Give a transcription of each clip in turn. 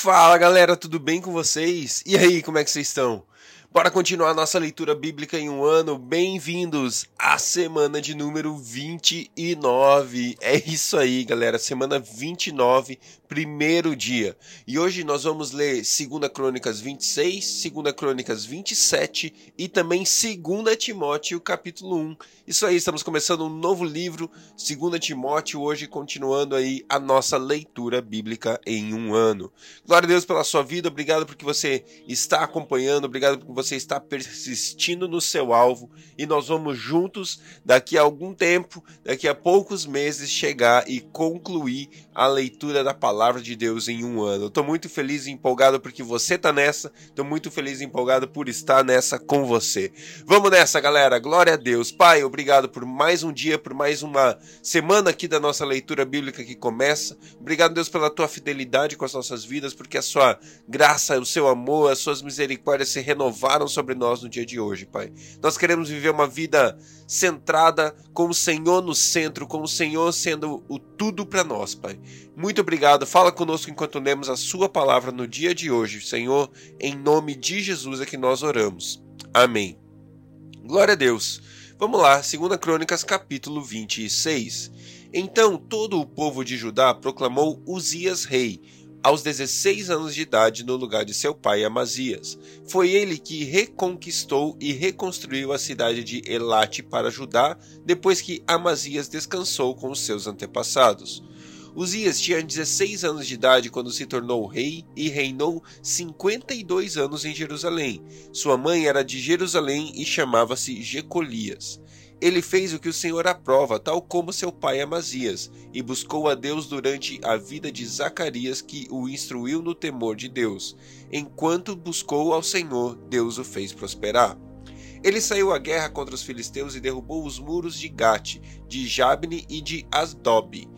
Fala galera, tudo bem com vocês? E aí, como é que vocês estão? Bora continuar nossa leitura bíblica em um ano. Bem-vindos à semana de número 29. É isso aí, galera. Semana 29, primeiro dia. E hoje nós vamos ler 2 Crônicas 26, 2 Crônicas 27 e também 2 Timóteo, capítulo 1. Isso aí, estamos começando um novo livro, 2 Timóteo, hoje continuando aí a nossa leitura bíblica em um ano. Glória a Deus pela sua vida, obrigado porque você está acompanhando, obrigado porque você está persistindo no seu alvo e nós vamos juntos, daqui a algum tempo, daqui a poucos meses, chegar e concluir a leitura da palavra de Deus em um ano. Estou muito feliz e empolgado porque você está nessa, estou muito feliz e empolgado por estar nessa com você. Vamos nessa, galera, glória a Deus. Pai, obrigado por mais um dia, por mais uma semana aqui da nossa leitura bíblica que começa. Obrigado, Deus, pela tua fidelidade com as nossas vidas, porque a sua graça, o seu amor, as suas misericórdias se renovaram sobre nós no dia de hoje, Pai. Nós queremos viver uma vida centrada com o Senhor no centro, com o Senhor sendo o tudo para nós, Pai. Muito obrigado. Fala conosco enquanto lemos a sua palavra no dia de hoje, Senhor. Em nome de Jesus é que nós oramos. Amém. Glória a Deus. Vamos lá, 2 Crônicas, capítulo 26. Então todo o povo de Judá proclamou Uzias rei, aos 16 anos de idade, no lugar de seu pai Amazias. Foi ele que reconquistou e reconstruiu a cidade de Elate para Judá, depois que Amazias descansou com os seus antepassados. Uzias tinha 16 anos de idade quando se tornou rei e reinou 52 anos em Jerusalém. Sua mãe era de Jerusalém e chamava-se Jecolias. Ele fez o que o Senhor aprova, tal como seu pai Amazias, e buscou a Deus durante a vida de Zacarias, que o instruiu no temor de Deus. Enquanto buscou ao Senhor, Deus o fez prosperar. Ele saiu à guerra contra os filisteus e derrubou os muros de Gate, de Jabne e de Asdob.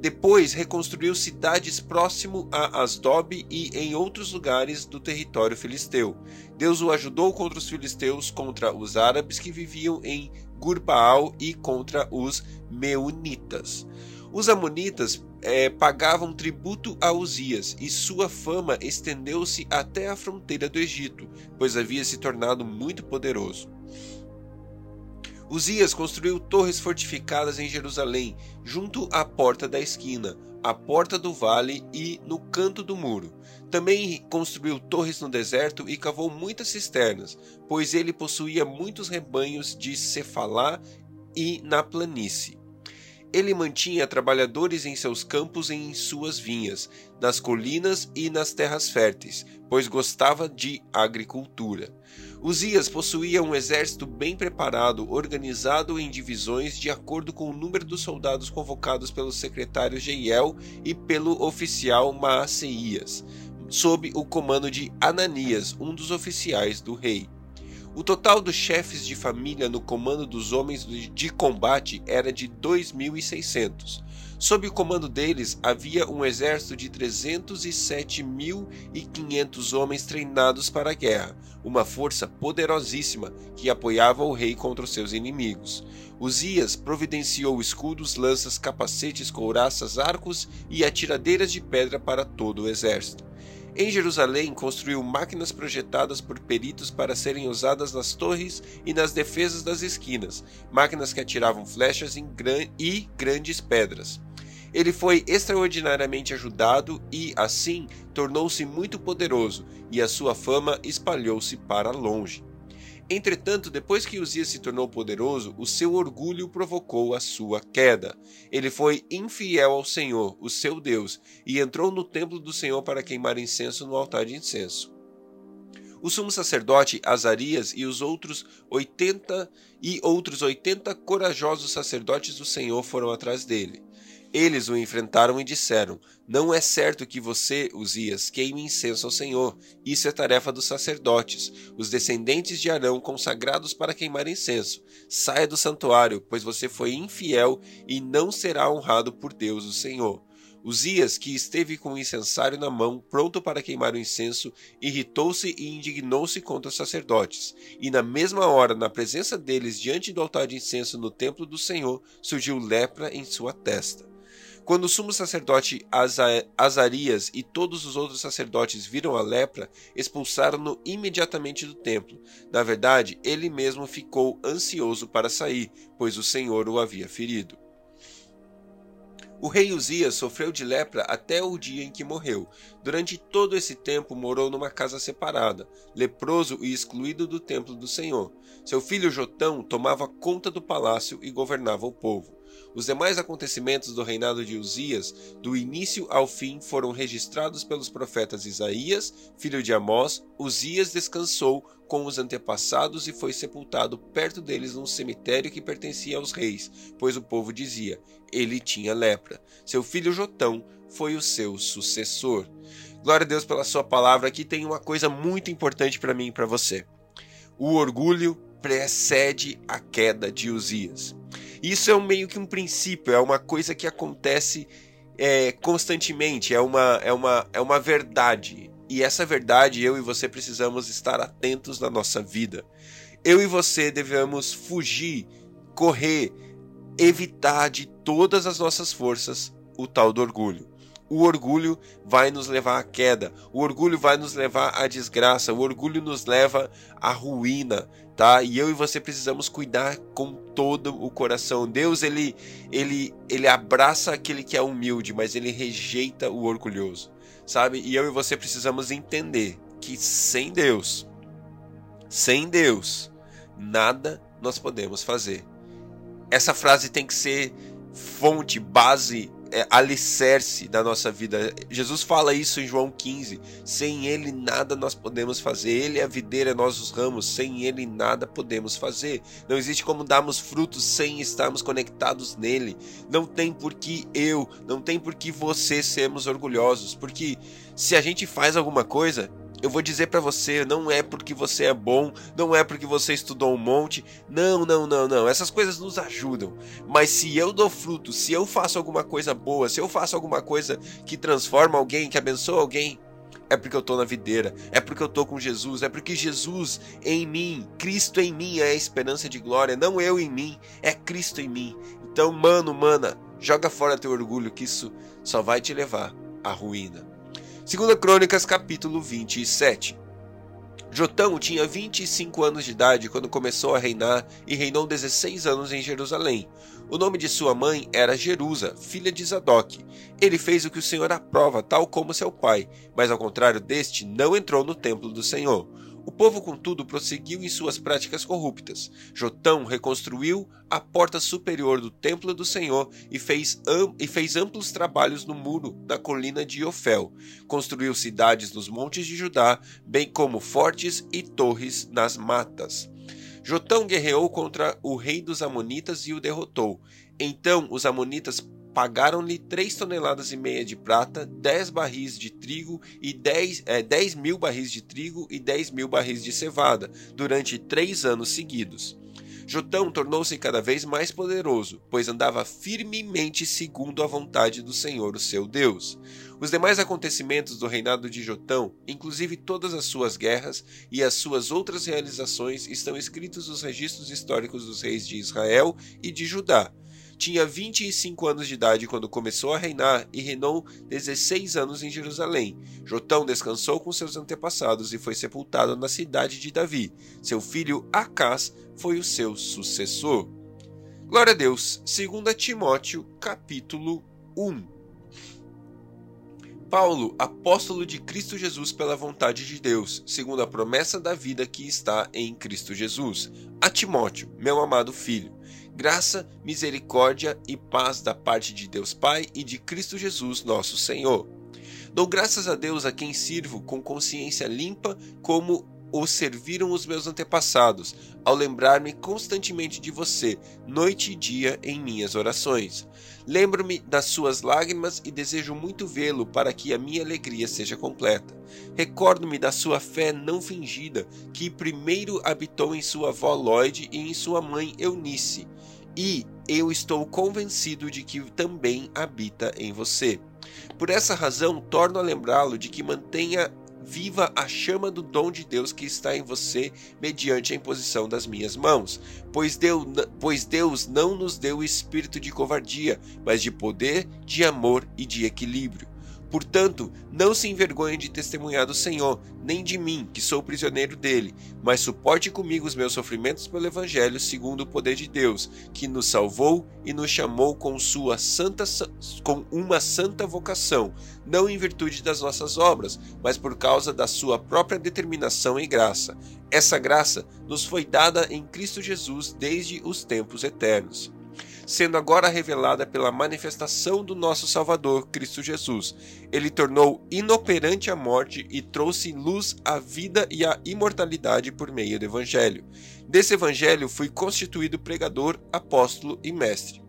Depois reconstruiu cidades próximo a Asdob e em outros lugares do território filisteu. Deus o ajudou contra os filisteus, contra os árabes que viviam em Gurbaal e contra os meunitas. Os amonitas é, pagavam tributo a Uzias e sua fama estendeu-se até a fronteira do Egito, pois havia se tornado muito poderoso. Uzias construiu torres fortificadas em Jerusalém, junto à porta da esquina, à porta do vale e no canto do muro. Também construiu torres no deserto e cavou muitas cisternas, pois ele possuía muitos rebanhos de Cefalá e na planície. Ele mantinha trabalhadores em seus campos e em suas vinhas, nas colinas e nas terras férteis, pois gostava de agricultura. Uzias possuía um exército bem preparado, organizado em divisões de acordo com o número dos soldados convocados pelo secretário Jeiel e pelo oficial Maaseias, sob o comando de Ananias, um dos oficiais do rei. O total dos chefes de família no comando dos homens de combate era de 2.600. Sob o comando deles havia um exército de 307.500 homens treinados para a guerra, uma força poderosíssima que apoiava o rei contra os seus inimigos. Uzias providenciou escudos, lanças, capacetes, couraças, arcos e atiradeiras de pedra para todo o exército. Em Jerusalém, construiu máquinas projetadas por peritos para serem usadas nas torres e nas defesas das esquinas, máquinas que atiravam flechas gran e grandes pedras. Ele foi extraordinariamente ajudado e, assim, tornou-se muito poderoso, e a sua fama espalhou-se para longe. Entretanto, depois que Uzias se tornou poderoso, o seu orgulho provocou a sua queda. Ele foi infiel ao Senhor, o seu Deus, e entrou no templo do Senhor para queimar incenso no altar de incenso. O sumo sacerdote Azarias e os outros 80 e outros 80 corajosos sacerdotes do Senhor foram atrás dele. Eles o enfrentaram e disseram: Não é certo que você, Uzias, queime incenso ao Senhor. Isso é tarefa dos sacerdotes, os descendentes de Arão consagrados para queimar incenso. Saia do santuário, pois você foi infiel e não será honrado por Deus, o Senhor. Uzias, que esteve com o incensário na mão, pronto para queimar o incenso, irritou-se e indignou-se contra os sacerdotes. E na mesma hora, na presença deles diante do altar de incenso no templo do Senhor, surgiu lepra em sua testa. Quando o sumo sacerdote Azarias e todos os outros sacerdotes viram a lepra, expulsaram-no imediatamente do templo. Na verdade, ele mesmo ficou ansioso para sair, pois o Senhor o havia ferido. O rei Uzias sofreu de lepra até o dia em que morreu. Durante todo esse tempo morou numa casa separada, leproso e excluído do templo do Senhor. Seu filho Jotão tomava conta do palácio e governava o povo. Os demais acontecimentos do reinado de Uzias, do início ao fim, foram registrados pelos profetas Isaías, filho de Amós. Uzias descansou com os antepassados e foi sepultado perto deles num cemitério que pertencia aos reis, pois o povo dizia: ele tinha lepra. Seu filho Jotão foi o seu sucessor. Glória a Deus pela sua palavra. Aqui tem uma coisa muito importante para mim e para você. O orgulho precede a queda de Uzias. Isso é um, meio que um princípio, é uma coisa que acontece é, constantemente, é uma, é, uma, é uma verdade. E essa verdade eu e você precisamos estar atentos na nossa vida. Eu e você devemos fugir, correr, evitar de todas as nossas forças o tal do orgulho. O orgulho vai nos levar à queda, o orgulho vai nos levar à desgraça, o orgulho nos leva à ruína, tá? E eu e você precisamos cuidar com todo o coração. Deus ele ele ele abraça aquele que é humilde, mas ele rejeita o orgulhoso, sabe? E eu e você precisamos entender que sem Deus, sem Deus, nada nós podemos fazer. Essa frase tem que ser fonte, base é, alicerce da nossa vida. Jesus fala isso em João 15. Sem Ele nada nós podemos fazer. Ele é a videira, nós os ramos. Sem Ele nada podemos fazer. Não existe como darmos frutos sem estarmos conectados nele. Não tem por que eu, não tem por que você sermos orgulhosos. Porque se a gente faz alguma coisa, eu vou dizer para você, não é porque você é bom, não é porque você estudou um monte. Não, não, não, não. Essas coisas nos ajudam. Mas se eu dou fruto, se eu faço alguma coisa boa, se eu faço alguma coisa que transforma alguém, que abençoa alguém, é porque eu tô na videira, é porque eu tô com Jesus, é porque Jesus em mim, Cristo em mim é a esperança de glória, não eu em mim, é Cristo em mim. Então, mano, mana, joga fora teu orgulho que isso só vai te levar à ruína. Segunda Crônicas, capítulo 27. Jotão tinha 25 anos de idade quando começou a reinar e reinou 16 anos em Jerusalém. O nome de sua mãe era Jerusa, filha de Zadok. Ele fez o que o Senhor aprova, tal como seu pai, mas ao contrário deste, não entrou no templo do Senhor. O povo, contudo, prosseguiu em suas práticas corruptas. Jotão reconstruiu a porta superior do templo do Senhor e fez, e fez amplos trabalhos no muro da colina de Ofel. Construiu cidades nos montes de Judá, bem como fortes e torres nas matas. Jotão guerreou contra o rei dos Amonitas e o derrotou. Então os Amonitas pagaram-lhe três toneladas e meia de prata, dez barris de trigo e dez, é, dez mil barris de trigo e dez mil barris de cevada, durante três anos seguidos. Jotão tornou-se cada vez mais poderoso, pois andava firmemente segundo a vontade do Senhor, o seu Deus. Os demais acontecimentos do reinado de Jotão, inclusive todas as suas guerras e as suas outras realizações, estão escritos nos registros históricos dos reis de Israel e de Judá. Tinha 25 anos de idade quando começou a reinar e reinou 16 anos em Jerusalém. Jotão descansou com seus antepassados e foi sepultado na cidade de Davi. Seu filho Acás foi o seu sucessor. Glória a Deus. 2 Timóteo, capítulo 1. Paulo, apóstolo de Cristo Jesus pela vontade de Deus, segundo a promessa da vida que está em Cristo Jesus. A Timóteo, meu amado filho, graça, misericórdia e paz da parte de Deus Pai e de Cristo Jesus, nosso Senhor. Dou graças a Deus a quem sirvo com consciência limpa, como o serviram os meus antepassados, ao lembrar-me constantemente de você, noite e dia, em minhas orações. Lembro-me das suas lágrimas e desejo muito vê-lo para que a minha alegria seja completa. Recordo-me da sua fé não fingida, que primeiro habitou em sua avó Lloyd e em sua mãe Eunice, e eu estou convencido de que também habita em você. Por essa razão, torno a lembrá-lo de que mantenha viva a chama do dom de Deus que está em você mediante a imposição das minhas mãos. Pois Deus, pois Deus não nos deu o espírito de covardia, mas de poder, de amor e de equilíbrio. Portanto, não se envergonhe de testemunhar do Senhor, nem de mim, que sou prisioneiro dele, mas suporte comigo os meus sofrimentos pelo Evangelho, segundo o poder de Deus, que nos salvou e nos chamou com sua santa com uma santa vocação, não em virtude das nossas obras, mas por causa da sua própria determinação e graça. Essa graça nos foi dada em Cristo Jesus desde os tempos eternos sendo agora revelada pela manifestação do nosso Salvador, Cristo Jesus. Ele tornou inoperante a morte e trouxe luz à vida e à imortalidade por meio do Evangelho. Desse Evangelho fui constituído pregador, apóstolo e mestre.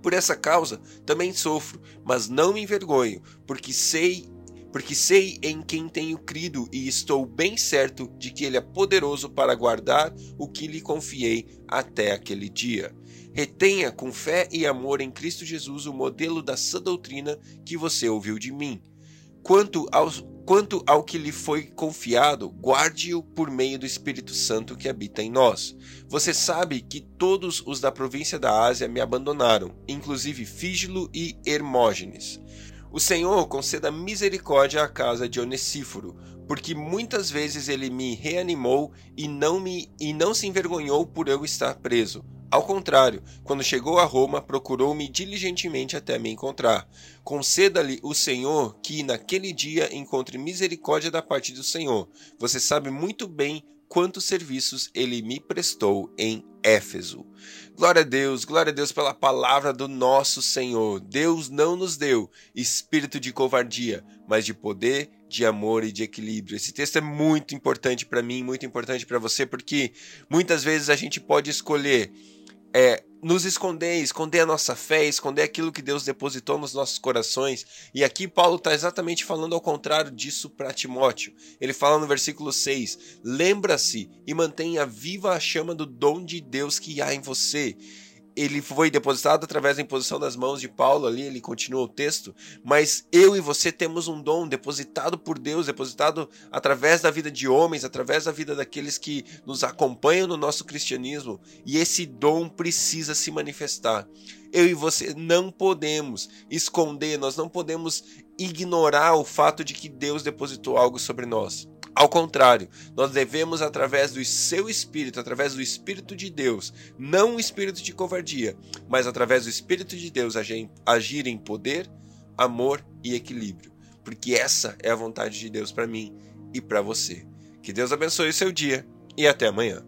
Por essa causa também sofro, mas não me envergonho, porque sei porque sei em quem tenho crido e estou bem certo de que ele é poderoso para guardar o que lhe confiei até aquele dia. Retenha com fé e amor em Cristo Jesus o modelo da sã doutrina que você ouviu de mim. Quanto, aos, quanto ao que lhe foi confiado, guarde-o por meio do Espírito Santo que habita em nós. Você sabe que todos os da província da Ásia me abandonaram, inclusive Fígilo e Hermógenes. O Senhor conceda misericórdia à casa de Onesíforo, porque muitas vezes ele me reanimou e não me e não se envergonhou por eu estar preso ao contrário, quando chegou a Roma, procurou-me diligentemente até me encontrar. Conceda-lhe o Senhor que naquele dia encontre misericórdia da parte do Senhor. Você sabe muito bem quantos serviços ele me prestou em Éfeso. Glória a Deus, glória a Deus pela palavra do nosso Senhor. Deus não nos deu espírito de covardia, mas de poder, de amor e de equilíbrio. Esse texto é muito importante para mim, muito importante para você, porque muitas vezes a gente pode escolher é, nos esconder, esconder a nossa fé, esconder aquilo que Deus depositou nos nossos corações. E aqui Paulo está exatamente falando ao contrário disso para Timóteo. Ele fala no versículo 6: Lembra-se e mantenha viva a chama do dom de Deus que há em você ele foi depositado através da imposição das mãos de Paulo ali, ele continua o texto, mas eu e você temos um dom depositado por Deus, depositado através da vida de homens, através da vida daqueles que nos acompanham no nosso cristianismo, e esse dom precisa se manifestar. Eu e você não podemos esconder, nós não podemos ignorar o fato de que Deus depositou algo sobre nós. Ao contrário, nós devemos, através do seu espírito, através do espírito de Deus, não o espírito de covardia, mas através do espírito de Deus, agir em poder, amor e equilíbrio. Porque essa é a vontade de Deus para mim e para você. Que Deus abençoe o seu dia e até amanhã.